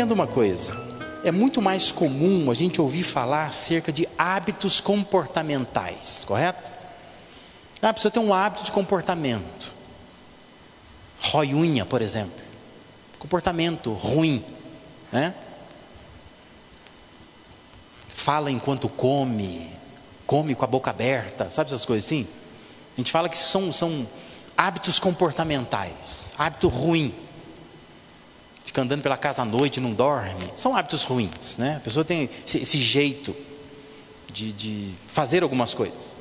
Entenda uma coisa: é muito mais comum a gente ouvir falar acerca de hábitos comportamentais, correto? Ah, a pessoa tem um hábito de comportamento. Rói unha, por exemplo. Comportamento ruim, né? Fala enquanto come, come com a boca aberta, sabe essas coisas assim? A gente fala que são, são hábitos comportamentais, hábito ruim. Fica andando pela casa à noite, não dorme. São hábitos ruins, né? A pessoa tem esse, esse jeito de, de fazer algumas coisas.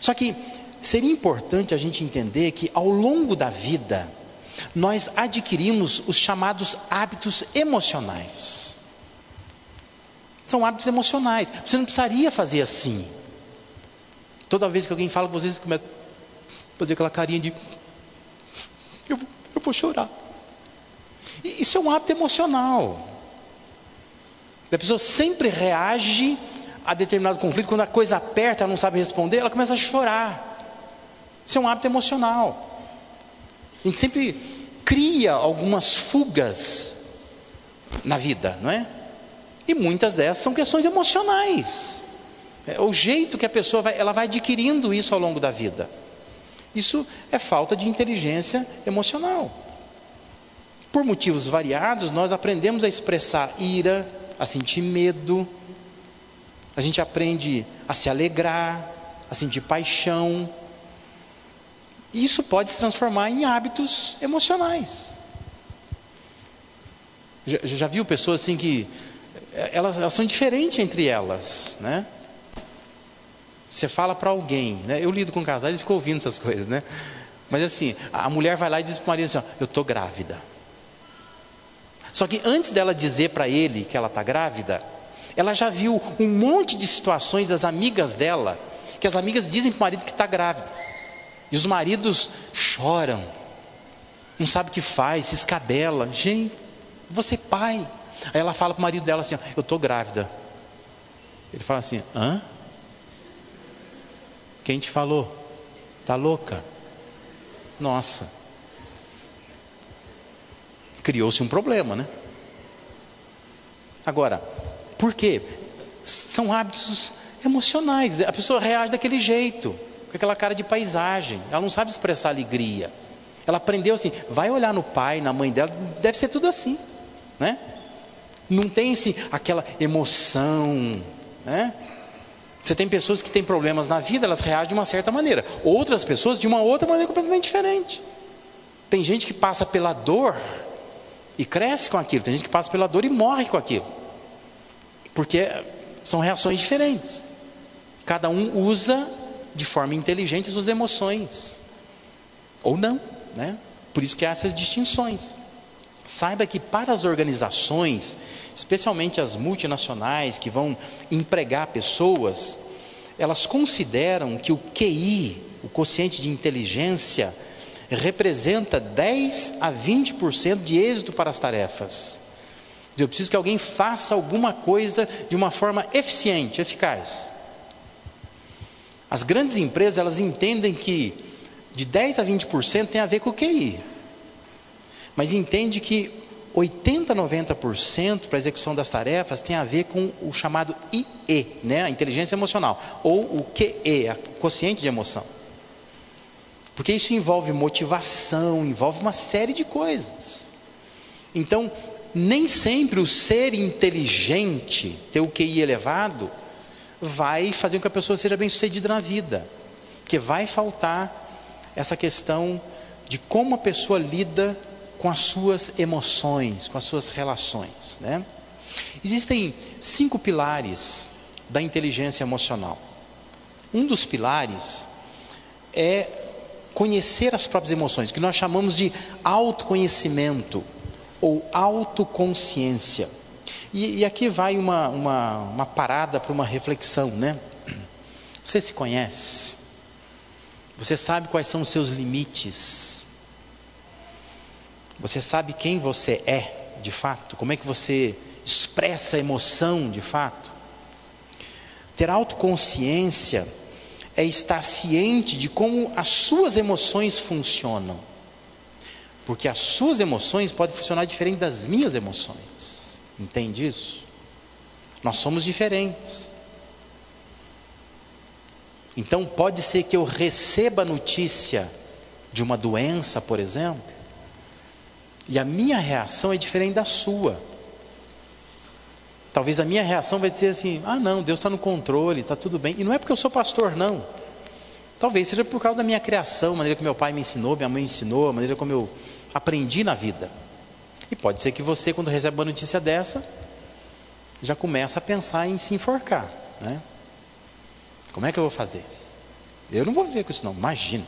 Só que seria importante a gente entender que ao longo da vida, nós adquirimos os chamados hábitos emocionais. São hábitos emocionais. Você não precisaria fazer assim. Toda vez que alguém fala com vocês, você começa a fazer aquela carinha de eu, eu vou chorar. Isso é um hábito emocional. A pessoa sempre reage a determinado conflito, quando a coisa aperta, ela não sabe responder, ela começa a chorar. Isso é um hábito emocional. A gente sempre cria algumas fugas na vida, não é? E muitas dessas são questões emocionais. É o jeito que a pessoa vai, ela vai adquirindo isso ao longo da vida. Isso é falta de inteligência emocional. Por motivos variados, nós aprendemos a expressar ira, a sentir medo, a gente aprende a se alegrar, a sentir paixão. Isso pode se transformar em hábitos emocionais. Já, já viu pessoas assim que eh, elas, elas são diferentes entre elas, né? Você fala para alguém, né? Eu lido com casais e fico ouvindo essas coisas, né? Mas assim, a mulher vai lá e diz para o marido assim: ó, Eu estou grávida. Só que antes dela dizer para ele que ela está grávida, ela já viu um monte de situações das amigas dela, que as amigas dizem para o marido que está grávida. E os maridos choram, não sabe o que faz, se escabela. Gente, você é pai. Aí ela fala para o marido dela assim: Eu estou grávida. Ele fala assim: Hã? Quem te falou? Tá louca? Nossa. Criou-se um problema, né? Agora, por quê? São hábitos emocionais. A pessoa reage daquele jeito, com aquela cara de paisagem. Ela não sabe expressar alegria. Ela aprendeu assim, vai olhar no pai, na mãe dela, deve ser tudo assim, né? Não tem assim, aquela emoção, né? Você tem pessoas que têm problemas na vida, elas reagem de uma certa maneira. Outras pessoas de uma outra maneira completamente diferente. Tem gente que passa pela dor e cresce com aquilo. Tem gente que passa pela dor e morre com aquilo. Porque são reações diferentes. Cada um usa de forma inteligente suas emoções. Ou não, né? Por isso que há essas distinções. Saiba que para as organizações especialmente as multinacionais que vão empregar pessoas, elas consideram que o QI, o quociente de inteligência, representa 10 a 20% de êxito para as tarefas. Eu preciso que alguém faça alguma coisa de uma forma eficiente, eficaz. As grandes empresas, elas entendem que de 10 a 20% tem a ver com o QI. Mas entende que 80, 90% para a execução das tarefas tem a ver com o chamado IE, né? a inteligência emocional, ou o QE, a quociente de emoção. Porque isso envolve motivação, envolve uma série de coisas. Então, nem sempre o ser inteligente, ter o QI elevado, vai fazer com que a pessoa seja bem sucedida na vida. Porque vai faltar essa questão de como a pessoa lida com as suas emoções, com as suas relações. Né? Existem cinco pilares da inteligência emocional. Um dos pilares é conhecer as próprias emoções, que nós chamamos de autoconhecimento ou autoconsciência. E, e aqui vai uma, uma, uma parada para uma reflexão, né? Você se conhece? Você sabe quais são os seus limites? Você sabe quem você é, de fato? Como é que você expressa a emoção, de fato? Ter autoconsciência é estar ciente de como as suas emoções funcionam. Porque as suas emoções podem funcionar diferente das minhas emoções. Entende isso? Nós somos diferentes. Então pode ser que eu receba notícia de uma doença, por exemplo, e a minha reação é diferente da sua. Talvez a minha reação vai ser assim: ah, não, Deus está no controle, está tudo bem. E não é porque eu sou pastor, não. Talvez seja por causa da minha criação, a maneira que meu pai me ensinou, minha mãe me ensinou, a maneira como eu aprendi na vida. E pode ser que você, quando recebe uma notícia dessa, já começa a pensar em se enforcar. Né? Como é que eu vou fazer? Eu não vou viver com isso, não, imagina.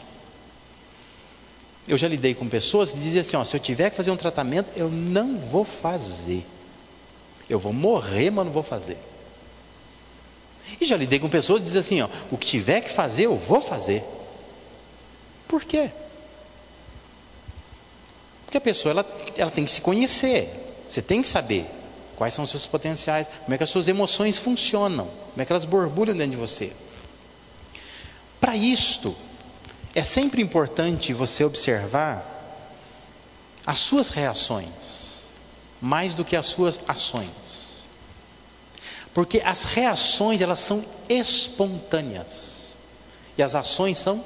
Eu já lidei com pessoas que diziam assim: ó, se eu tiver que fazer um tratamento, eu não vou fazer. Eu vou morrer, mas não vou fazer. E já lidei com pessoas que dizem assim: ó, o que tiver que fazer, eu vou fazer. Por quê? Porque a pessoa ela, ela tem que se conhecer. Você tem que saber quais são os seus potenciais, como é que as suas emoções funcionam, como é que elas borbulham dentro de você. Para isto, é sempre importante você observar as suas reações, mais do que as suas ações. Porque as reações, elas são espontâneas. E as ações são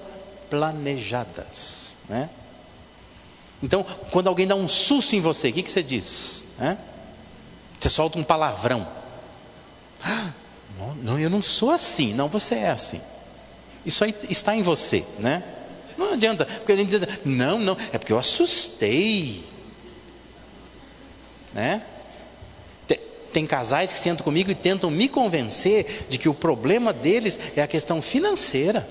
planejadas, né? Então, quando alguém dá um susto em você, o que, que você diz? Né? Você solta um palavrão. Ah, não, não, eu não sou assim. Não, você é assim. Isso aí está em você, né? Não adianta, porque a gente diz, não, não, é porque eu assustei. Né? Tem, casais que sentam comigo e tentam me convencer de que o problema deles é a questão financeira.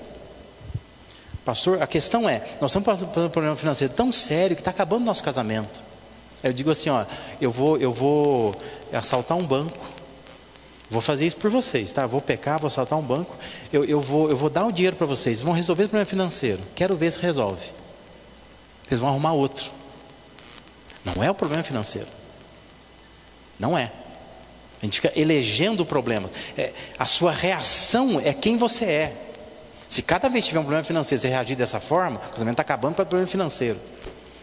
Pastor, a questão é, nós estamos passando por um problema financeiro tão sério que está acabando o nosso casamento. Eu digo assim, ó, eu vou, eu vou assaltar um banco. Vou fazer isso por vocês, tá? Vou pecar, vou assaltar um banco. Eu, eu, vou, eu vou dar o dinheiro para vocês. Vão resolver o problema financeiro. Quero ver se resolve. Vocês vão arrumar outro. Não é o problema financeiro. Não é. A gente fica elegendo o problema. É, a sua reação é quem você é. Se cada vez tiver um problema financeiro você reagir dessa forma, o casamento está acabando para o problema financeiro.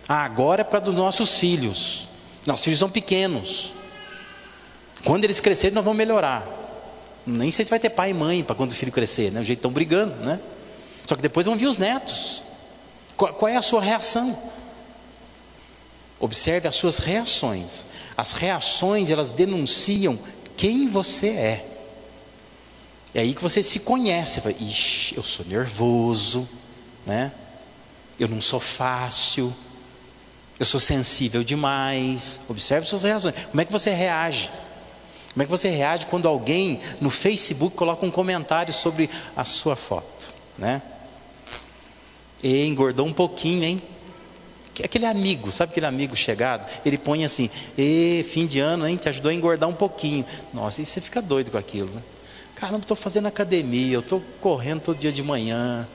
Ah, agora é para dos nossos filhos. Nossos filhos são pequenos. Quando eles crescerem, nós vamos melhorar. Nem sei se vai ter pai e mãe para quando o filho crescer, né? O jeito estão brigando, né? Só que depois vão vir os netos. Qual, qual é a sua reação? Observe as suas reações. As reações, elas denunciam quem você é. É aí que você se conhece. Fala, Ixi, eu sou nervoso, né? Eu não sou fácil. Eu sou sensível demais. Observe suas reações. Como é que você reage? Como é que você reage quando alguém no Facebook coloca um comentário sobre a sua foto, né? E engordou um pouquinho, hein? Aquele amigo, sabe aquele amigo chegado? Ele põe assim, e fim de ano, hein? Te ajudou a engordar um pouquinho. Nossa, e você fica doido com aquilo, né? Caramba, estou fazendo academia, eu estou correndo todo dia de manhã,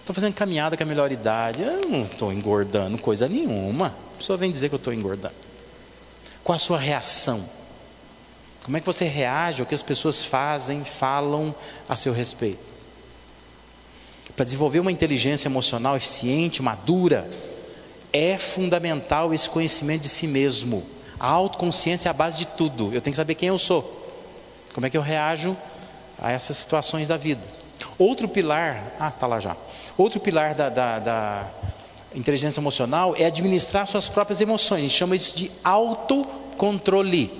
estou fazendo caminhada com a melhor idade, eu não estou engordando coisa nenhuma. A pessoa vem dizer que eu estou engordando. Qual a sua reação? Como é que você reage ao que as pessoas fazem, falam a seu respeito? Para desenvolver uma inteligência emocional eficiente, madura, é fundamental esse conhecimento de si mesmo. A autoconsciência é a base de tudo. Eu tenho que saber quem eu sou. Como é que eu reajo a essas situações da vida. Outro pilar, ah, tá lá já. Outro pilar da, da, da inteligência emocional é administrar suas próprias emoções. A gente chama isso de autocontrole.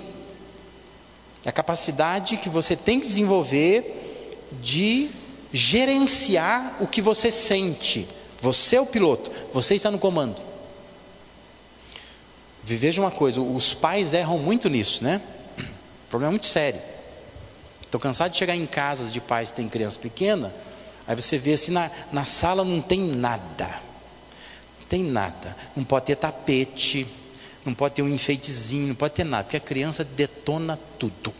É a capacidade que você tem que desenvolver de gerenciar o que você sente. Você é o piloto, você está no comando. Veja uma coisa, os pais erram muito nisso, né? O problema é muito sério. Estou cansado de chegar em casas de pais que têm criança pequena, aí você vê assim, na, na sala não tem nada. Não tem nada. Não pode ter tapete, não pode ter um enfeitezinho, não pode ter nada, porque a criança detona tudo.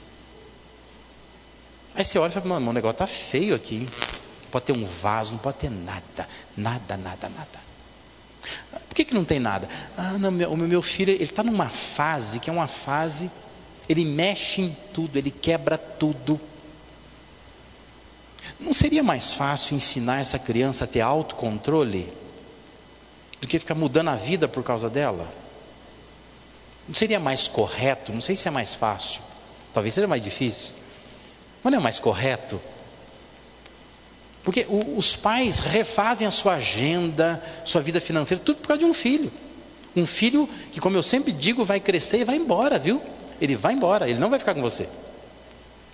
Aí você olha e fala, mano, o negócio está feio aqui. Não pode ter um vaso, não pode ter nada. Nada, nada, nada. Que, que não tem nada? Ah, não, meu, o meu filho, ele está numa fase que é uma fase, ele mexe em tudo, ele quebra tudo. Não seria mais fácil ensinar essa criança a ter autocontrole do que ficar mudando a vida por causa dela? Não seria mais correto? Não sei se é mais fácil. Talvez seja mais difícil. Mas não é mais correto? Porque o, os pais refazem a sua agenda, sua vida financeira, tudo por causa de um filho. Um filho que, como eu sempre digo, vai crescer e vai embora, viu? Ele vai embora, ele não vai ficar com você.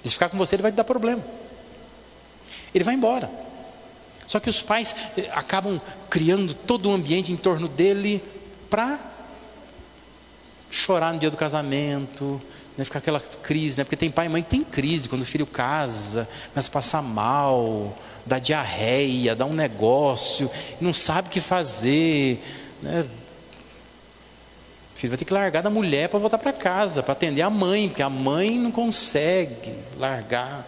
Se ficar com você, ele vai te dar problema. Ele vai embora. Só que os pais eh, acabam criando todo o ambiente em torno dele para chorar no dia do casamento, né, ficar aquela crise, né, porque tem pai e mãe que tem crise quando o filho casa, começa a passar mal, dá diarreia, dá um negócio, não sabe o que fazer. Né, o filho vai ter que largar da mulher para voltar para casa, para atender a mãe, porque a mãe não consegue largar.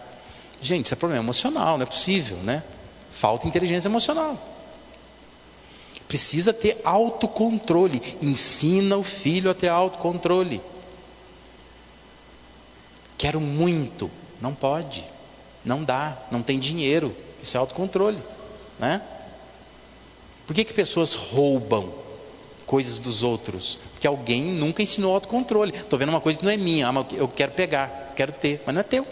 Gente, isso é problema emocional, não é possível, né? Falta inteligência emocional. Precisa ter autocontrole. Ensina o filho a ter autocontrole. Quero muito. Não pode. Não dá. Não tem dinheiro. Isso é autocontrole. Né? Por que, que pessoas roubam coisas dos outros? Porque alguém nunca ensinou autocontrole. Estou vendo uma coisa que não é minha. Ah, eu quero pegar, quero ter, mas não é teu.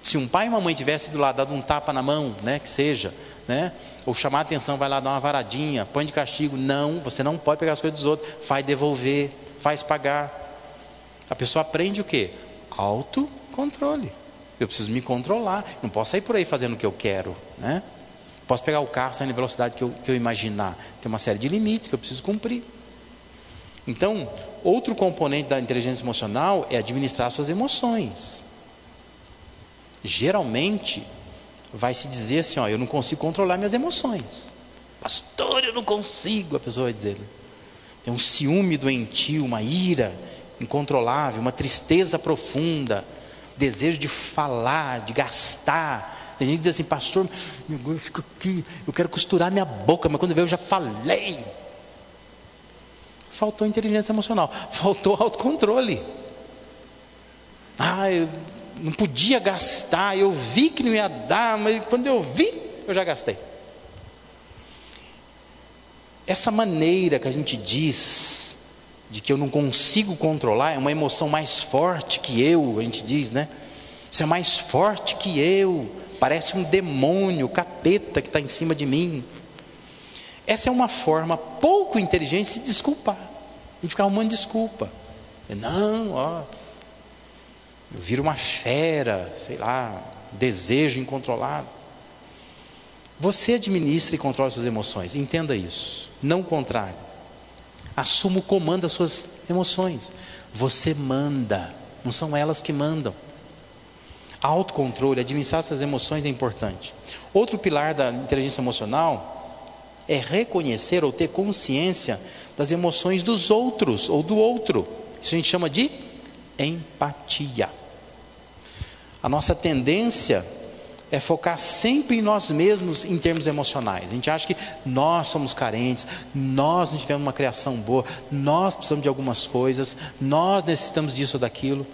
Se um pai e uma mãe tivessem do lado dado um tapa na mão, né, que seja, né, ou chamar a atenção, vai lá dar uma varadinha, põe de castigo, não, você não pode pegar as coisas dos outros, faz devolver, faz pagar. A pessoa aprende o quê? Autocontrole. Eu preciso me controlar, não posso sair por aí fazendo o que eu quero, né? Posso pegar o carro saindo na velocidade que eu, que eu imaginar. Tem uma série de limites que eu preciso cumprir. Então, outro componente da inteligência emocional é administrar suas emoções geralmente vai se dizer assim: ó, eu não consigo controlar minhas emoções. Pastor, eu não consigo, a pessoa vai dizer. Né? Tem um ciúme doentio, uma ira incontrolável, uma tristeza profunda, desejo de falar, de gastar. Tem gente que diz assim, pastor, eu fico aqui, eu quero costurar minha boca, mas quando veio eu já falei. Faltou inteligência emocional, faltou autocontrole. Ah, eu não podia gastar, eu vi que não ia dar, mas quando eu vi, eu já gastei. Essa maneira que a gente diz de que eu não consigo controlar é uma emoção mais forte que eu, a gente diz, né? Isso é mais forte que eu, parece um demônio, capeta que está em cima de mim. Essa é uma forma pouco inteligente de se desculpar, de ficar arrumando desculpa. Não, ó, eu viro uma fera, sei lá, desejo incontrolado. Você administra e controla suas emoções, entenda isso, não o contrário. Assuma o comando das suas emoções. Você manda, não são elas que mandam. Autocontrole, administrar suas emoções é importante. Outro pilar da inteligência emocional é reconhecer ou ter consciência das emoções dos outros ou do outro. Isso a gente chama de empatia. A nossa tendência é focar sempre em nós mesmos em termos emocionais. A gente acha que nós somos carentes, nós não tivemos uma criação boa, nós precisamos de algumas coisas, nós necessitamos disso ou daquilo.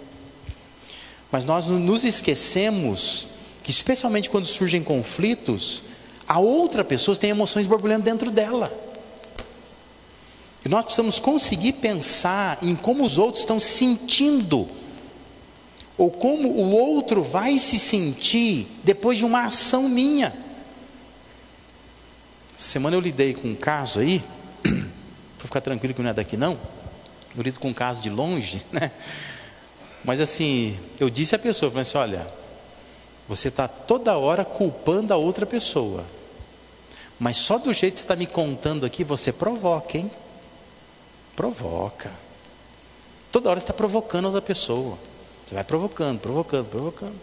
Mas nós nos esquecemos que, especialmente quando surgem conflitos, a outra pessoa tem emoções borbulhando dentro dela. E nós precisamos conseguir pensar em como os outros estão sentindo ou como o outro vai se sentir depois de uma ação minha. Semana eu lidei com um caso aí, para ficar tranquilo que não é daqui não, eu lido com um caso de longe, né? Mas assim, eu disse à pessoa, falei assim, olha, você está toda hora culpando a outra pessoa, mas só do jeito que você está me contando aqui, você provoca, hein? Provoca. Toda hora você está provocando a outra pessoa. Você vai provocando, provocando, provocando.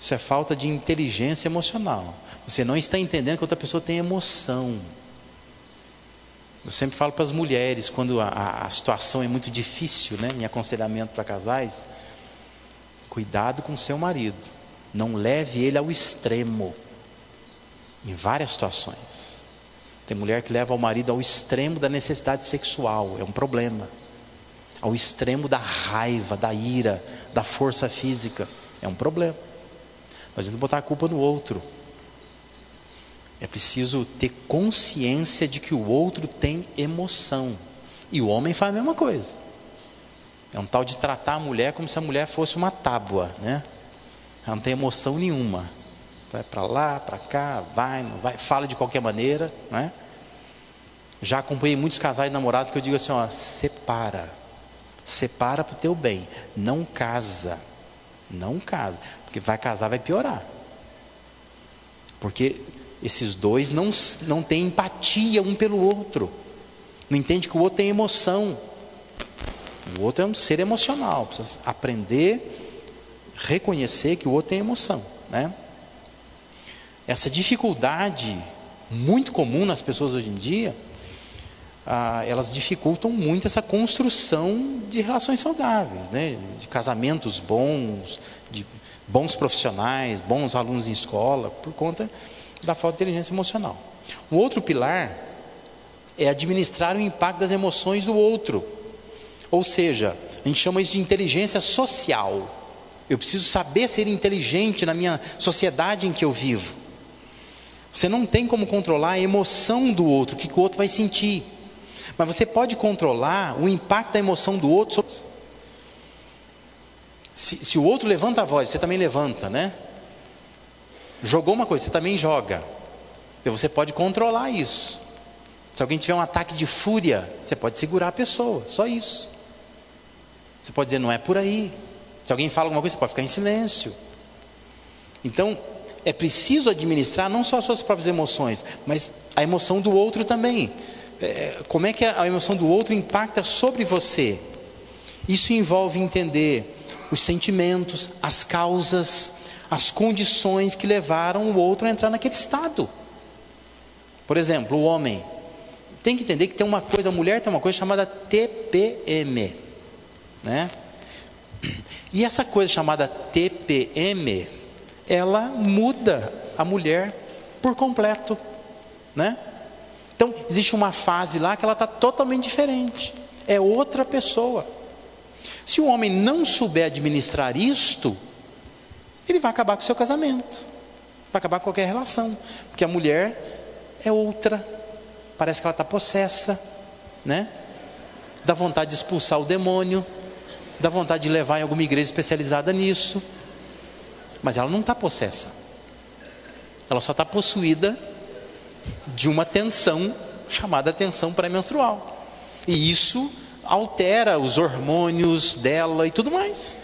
Isso é falta de inteligência emocional. Você não está entendendo que outra pessoa tem emoção. Eu sempre falo para as mulheres, quando a, a situação é muito difícil, né? Em aconselhamento para casais, cuidado com seu marido. Não leve ele ao extremo. Em várias situações. Tem mulher que leva o marido ao extremo da necessidade sexual, é um problema ao extremo da raiva, da ira, da força física, é um problema. Temos que botar a culpa no outro. É preciso ter consciência de que o outro tem emoção. E o homem faz a mesma coisa. É um tal de tratar a mulher como se a mulher fosse uma tábua, né? Ela não tem emoção nenhuma. Vai para lá, para cá, vai, não vai, fala de qualquer maneira, né? Já acompanhei muitos casais namorados que eu digo assim, ó, separa. Separa para o teu bem. Não casa. Não casa. Porque vai casar, vai piorar. Porque esses dois não, não têm empatia um pelo outro. Não entende que o outro tem emoção. O outro é um ser emocional. Precisa aprender, reconhecer que o outro tem emoção. Né? Essa dificuldade muito comum nas pessoas hoje em dia, ah, elas dificultam muito essa construção de relações saudáveis, né? de casamentos bons, de bons profissionais, bons alunos em escola, por conta da falta de inteligência emocional. O outro pilar é administrar o impacto das emoções do outro. Ou seja, a gente chama isso de inteligência social. Eu preciso saber ser inteligente na minha sociedade em que eu vivo. Você não tem como controlar a emoção do outro, o que o outro vai sentir. Mas você pode controlar o impacto da emoção do outro. Se, se o outro levanta a voz, você também levanta, né? Jogou uma coisa, você também joga. Então você pode controlar isso. Se alguém tiver um ataque de fúria, você pode segurar a pessoa, só isso. Você pode dizer, não é por aí. Se alguém fala alguma coisa, você pode ficar em silêncio. Então, é preciso administrar não só as suas próprias emoções, mas a emoção do outro também. É, como é que a emoção do outro impacta sobre você? Isso envolve entender os sentimentos, as causas, as condições que levaram o outro a entrar naquele estado. Por exemplo, o homem tem que entender que tem uma coisa, a mulher tem uma coisa chamada TPM, né? E essa coisa chamada TPM, ela muda a mulher por completo, né? Existe uma fase lá que ela está totalmente diferente, é outra pessoa. Se o homem não souber administrar isto, ele vai acabar com o seu casamento, vai acabar com qualquer relação, porque a mulher é outra, parece que ela está possessa, né? Dá vontade de expulsar o demônio, dá vontade de levar em alguma igreja especializada nisso, mas ela não está possessa, ela só está possuída de uma tensão chamada tensão pré-menstrual, e isso altera os hormônios dela e tudo mais.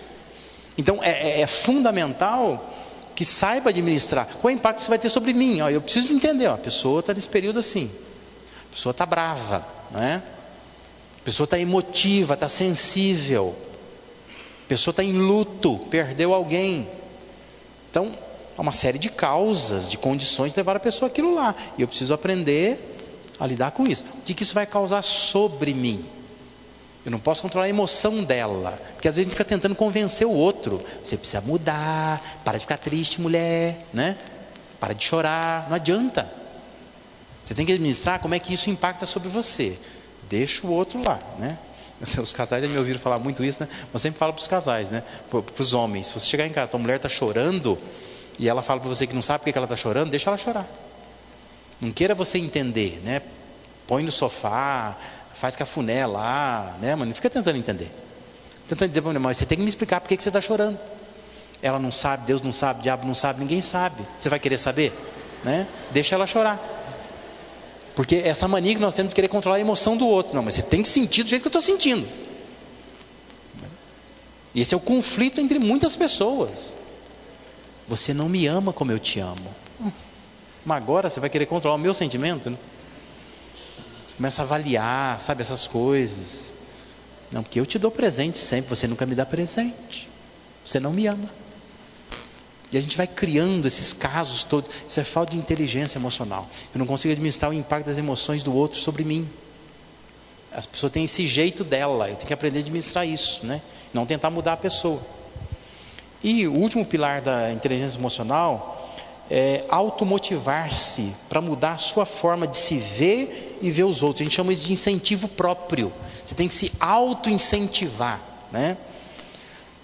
Então é, é, é fundamental que saiba administrar. Qual é o impacto isso vai ter sobre mim? Ó, eu preciso entender, ó, a pessoa está nesse período assim, a pessoa está brava, não é? a pessoa está emotiva, está sensível, a pessoa está em luto, perdeu alguém. Então, há uma série de causas, de condições que levaram a pessoa aquilo lá. E eu preciso aprender a lidar com isso. O que, que isso vai causar sobre mim? Eu não posso controlar a emoção dela. Porque às vezes a gente fica tentando convencer o outro. Você precisa mudar, para de ficar triste, mulher, né? Para de chorar. Não adianta. Você tem que administrar como é que isso impacta sobre você. Deixa o outro lá, né? Os casais já me ouviram falar muito isso, né? Mas sempre falo para os casais, né? Para os homens. Se você chegar em casa, tua mulher está chorando e ela fala para você que não sabe por que ela está chorando, deixa ela chorar. Não queira você entender, né? Põe no sofá, faz cafuné lá, né? Mas não fica tentando entender. Tentando dizer para a mulher, mas você tem que me explicar por que você está chorando. Ela não sabe, Deus não sabe, diabo não sabe, ninguém sabe. Você vai querer saber? Né? Deixa ela chorar. Porque essa mania que nós temos de querer controlar a emoção do outro. Não, mas você tem que sentir do jeito que eu estou sentindo. Esse é o conflito entre muitas pessoas. Você não me ama como eu te amo. Mas agora você vai querer controlar o meu sentimento? Né? Você começa a avaliar, sabe, essas coisas. Não, porque eu te dou presente sempre, você nunca me dá presente. Você não me ama. E a gente vai criando esses casos todos. Isso é falta de inteligência emocional. Eu não consigo administrar o impacto das emoções do outro sobre mim. As pessoas têm esse jeito dela. Eu tenho que aprender a administrar isso, né? Não tentar mudar a pessoa. E o último pilar da inteligência emocional é, automotivar-se para mudar a sua forma de se ver e ver os outros. A gente chama isso de incentivo próprio. Você tem que se auto-incentivar. Né?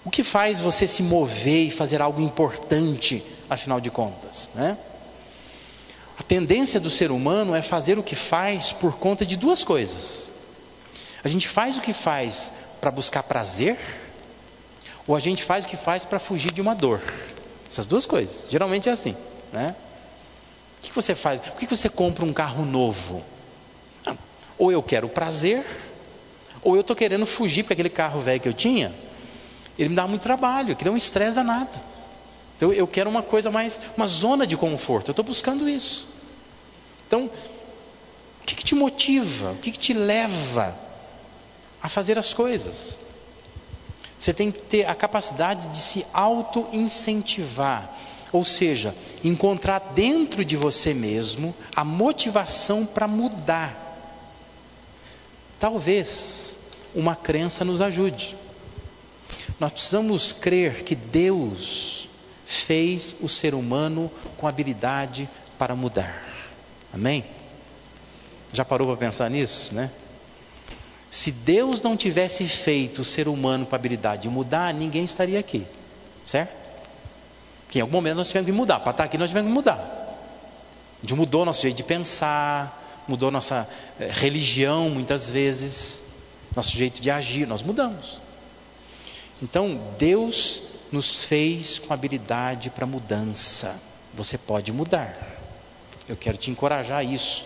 O que faz você se mover e fazer algo importante, afinal de contas? Né? A tendência do ser humano é fazer o que faz por conta de duas coisas. A gente faz o que faz para buscar prazer, ou a gente faz o que faz para fugir de uma dor. Essas duas coisas. Geralmente é assim, né? O que você faz? Por que você compra um carro novo? Não. Ou eu quero prazer, ou eu estou querendo fugir, porque aquele carro velho que eu tinha, ele me dá muito trabalho, que é um estresse danado. Então eu quero uma coisa mais, uma zona de conforto. Eu estou buscando isso. Então, o que, que te motiva? O que, que te leva a fazer as coisas? Você tem que ter a capacidade de se auto-incentivar, ou seja, encontrar dentro de você mesmo a motivação para mudar. Talvez uma crença nos ajude. Nós precisamos crer que Deus fez o ser humano com habilidade para mudar. Amém? Já parou para pensar nisso, né? Se Deus não tivesse feito o ser humano com habilidade de mudar, ninguém estaria aqui, certo? Porque em algum momento nós tivemos que mudar. Para estar aqui, nós tivemos que mudar. A gente mudou nosso jeito de pensar, mudou nossa eh, religião, muitas vezes, nosso jeito de agir, nós mudamos. Então, Deus nos fez com habilidade para mudança. Você pode mudar. Eu quero te encorajar a isso.